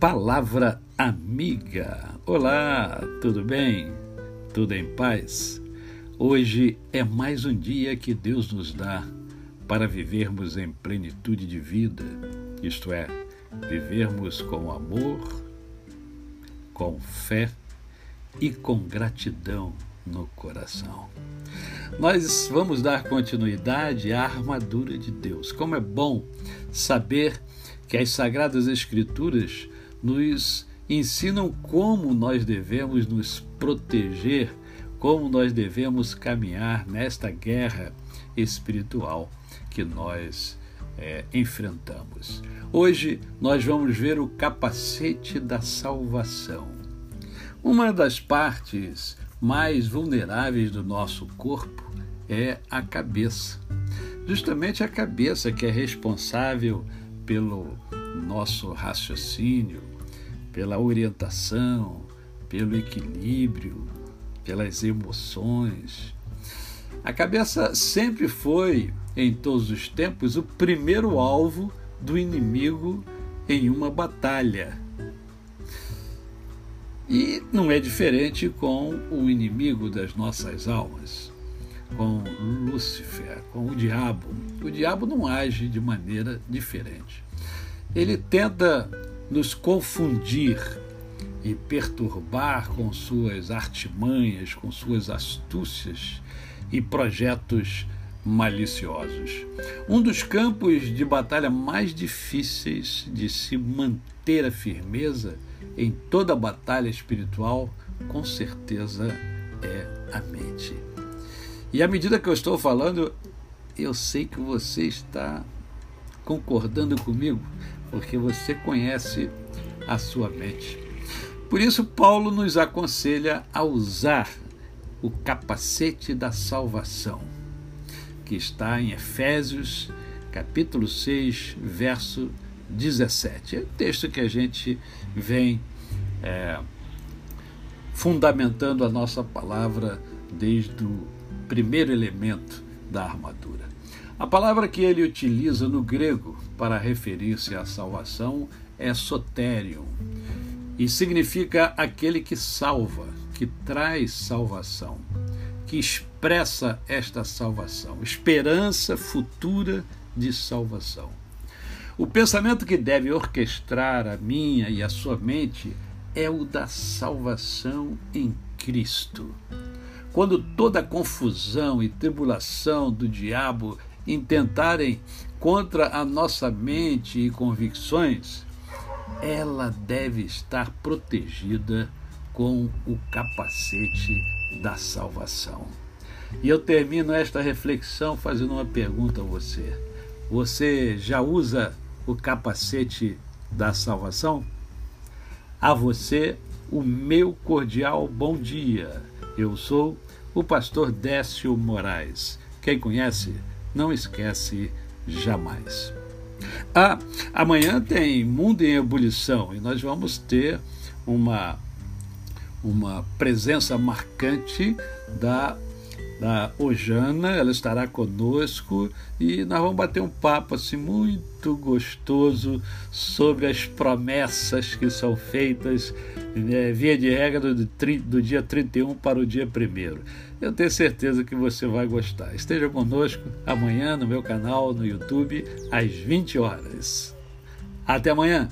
Palavra Amiga. Olá, tudo bem? Tudo em paz? Hoje é mais um dia que Deus nos dá para vivermos em plenitude de vida, isto é, vivermos com amor, com fé e com gratidão no coração. Nós vamos dar continuidade à armadura de Deus. Como é bom saber que as Sagradas Escrituras nos ensinam como nós devemos nos proteger, como nós devemos caminhar nesta guerra espiritual que nós é, enfrentamos. Hoje nós vamos ver o capacete da salvação. Uma das partes mais vulneráveis do nosso corpo é a cabeça. Justamente a cabeça que é responsável pelo nosso raciocínio, pela orientação, pelo equilíbrio, pelas emoções. A cabeça sempre foi, em todos os tempos, o primeiro alvo do inimigo em uma batalha. E não é diferente com o inimigo das nossas almas, com Lúcifer, com o diabo. O diabo não age de maneira diferente. Ele tenta nos confundir e perturbar com suas artimanhas, com suas astúcias e projetos maliciosos. Um dos campos de batalha mais difíceis de se manter a firmeza em toda batalha espiritual, com certeza, é a mente. E à medida que eu estou falando, eu sei que você está concordando comigo, porque você conhece a sua mente. Por isso, Paulo nos aconselha a usar o capacete da salvação, que está em Efésios, capítulo 6, verso 17. É o texto que a gente vem é, fundamentando a nossa palavra desde o primeiro elemento da armadura. A palavra que ele utiliza no grego para referir-se à salvação é soterion e significa aquele que salva, que traz salvação, que expressa esta salvação, esperança futura de salvação. O pensamento que deve orquestrar a minha e a sua mente é o da salvação em Cristo. Quando toda a confusão e tribulação do diabo intentarem contra a nossa mente e convicções, ela deve estar protegida com o capacete da salvação. E eu termino esta reflexão fazendo uma pergunta a você. Você já usa o capacete da salvação? A você, o meu cordial bom dia. Eu sou o pastor Décio Moraes. Quem conhece, não esquece jamais. Ah, amanhã tem Mundo em Ebulição e nós vamos ter uma, uma presença marcante da da Ojana, ela estará conosco e nós vamos bater um papo assim muito gostoso sobre as promessas que são feitas via de regra do, do dia 31 para o dia 1 Eu tenho certeza que você vai gostar. Esteja conosco amanhã no meu canal no YouTube às 20 horas. Até amanhã!